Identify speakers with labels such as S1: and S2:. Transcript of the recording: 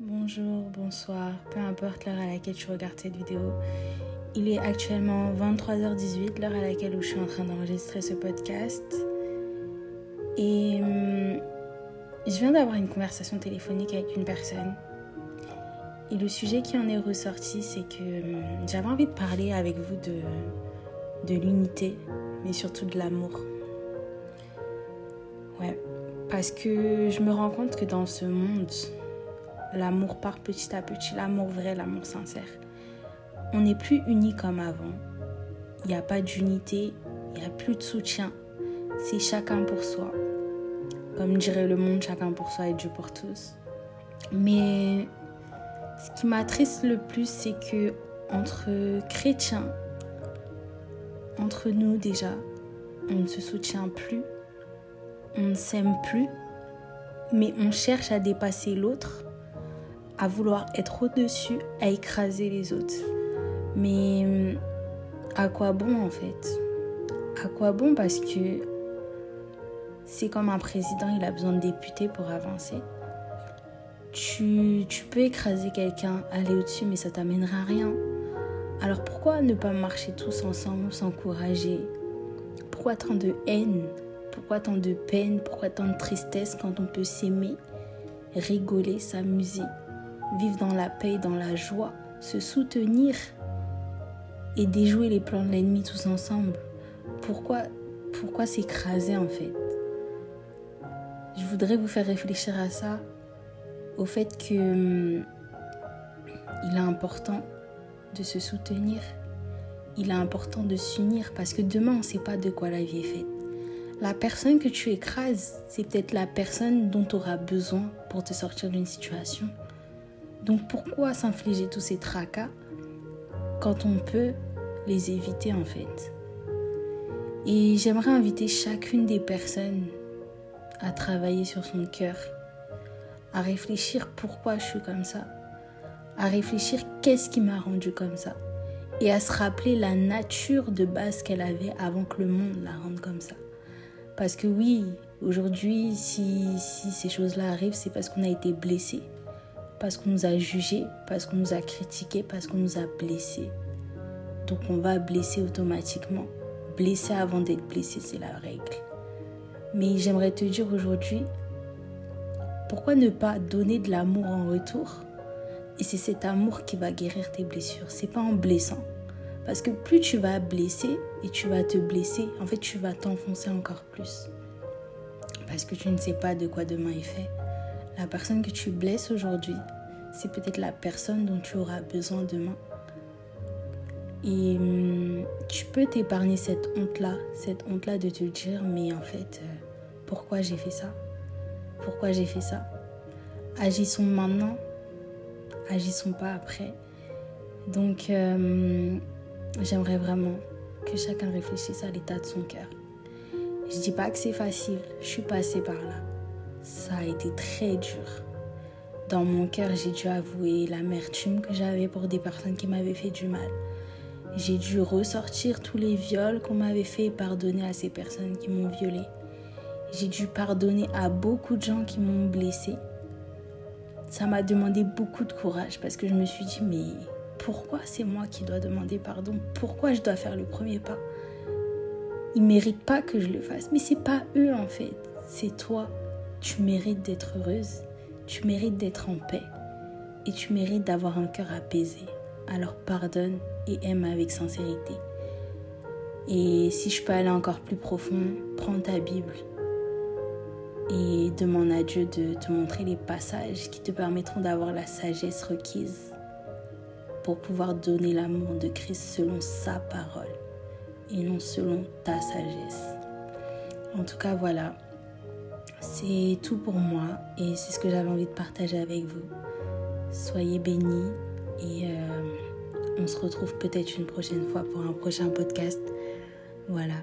S1: Bonjour, bonsoir, peu importe l'heure à laquelle tu regardes cette vidéo. Il est actuellement 23h18, l'heure à laquelle je suis en train d'enregistrer ce podcast. Et hum, je viens d'avoir une conversation téléphonique avec une personne. Et le sujet qui en est ressorti, c'est que hum, j'avais envie de parler avec vous de, de l'unité, mais surtout de l'amour. Ouais, parce que je me rends compte que dans ce monde, l'amour part petit à petit, l'amour vrai, l'amour sincère. On n'est plus unis comme avant. Il n'y a pas d'unité, il n'y a plus de soutien. C'est chacun pour soi. Comme dirait le monde, chacun pour soi et Dieu pour tous. Mais ce qui m'attriste le plus, c'est que entre chrétiens, entre nous déjà, on ne se soutient plus, on ne s'aime plus, mais on cherche à dépasser l'autre à vouloir être au-dessus, à écraser les autres. Mais à quoi bon en fait? À quoi bon parce que c'est comme un président, il a besoin de députés pour avancer. Tu, tu peux écraser quelqu'un, aller au-dessus, mais ça t'amènera à rien. Alors pourquoi ne pas marcher tous ensemble, s'encourager? Pourquoi tant de haine? Pourquoi tant de peine? Pourquoi tant de tristesse quand on peut s'aimer, rigoler, s'amuser? Vivre dans la paix, dans la joie, se soutenir et déjouer les plans de l'ennemi tous ensemble. Pourquoi, pourquoi s'écraser en fait? Je voudrais vous faire réfléchir à ça, au fait que hum, il est important de se soutenir, il est important de s'unir parce que demain on ne sait pas de quoi la vie est faite. La personne que tu écrases, c'est peut-être la personne dont tu auras besoin pour te sortir d'une situation. Donc pourquoi s'infliger tous ces tracas quand on peut les éviter en fait? Et j'aimerais inviter chacune des personnes à travailler sur son cœur, à réfléchir pourquoi je suis comme ça, à réfléchir qu'est-ce qui m'a rendu comme ça et à se rappeler la nature de base qu'elle avait avant que le monde la rende comme ça. Parce que oui, aujourd'hui, si, si ces choses-là arrivent, c'est parce qu'on a été blessé parce qu'on nous a jugés, parce qu'on nous a critiqués, parce qu'on nous a blessés. Donc on va blesser automatiquement. Blesser avant d'être blessé, c'est la règle. Mais j'aimerais te dire aujourd'hui, pourquoi ne pas donner de l'amour en retour? Et c'est cet amour qui va guérir tes blessures. C'est pas en blessant. Parce que plus tu vas blesser et tu vas te blesser, en fait, tu vas t'enfoncer encore plus. Parce que tu ne sais pas de quoi demain est fait. La personne que tu blesses aujourd'hui, c'est peut-être la personne dont tu auras besoin demain. Et hum, tu peux t'épargner cette honte-là, cette honte-là de te dire, mais en fait, euh, pourquoi j'ai fait ça? Pourquoi j'ai fait ça? Agissons maintenant, agissons pas après. Donc, euh, j'aimerais vraiment que chacun réfléchisse à l'état de son cœur. Je dis pas que c'est facile, je suis passée par là ça a été très dur. Dans mon cœur, j'ai dû avouer l'amertume que j'avais pour des personnes qui m'avaient fait du mal. J'ai dû ressortir tous les viols qu'on m'avait fait et pardonner à ces personnes qui m'ont violé. J'ai dû pardonner à beaucoup de gens qui m'ont blessé. Ça m'a demandé beaucoup de courage parce que je me suis dit mais pourquoi c'est moi qui dois demander pardon? Pourquoi je dois faire le premier pas? Ils méritent pas que je le fasse, mais c'est pas eux en fait, c'est toi. Tu mérites d'être heureuse, tu mérites d'être en paix et tu mérites d'avoir un cœur apaisé. Alors pardonne et aime avec sincérité. Et si je peux aller encore plus profond, prends ta Bible et demande à Dieu de te montrer les passages qui te permettront d'avoir la sagesse requise pour pouvoir donner l'amour de Christ selon sa parole et non selon ta sagesse. En tout cas, voilà. C'est tout pour moi et c'est ce que j'avais envie de partager avec vous. Soyez bénis et euh, on se retrouve peut-être une prochaine fois pour un prochain podcast. Voilà.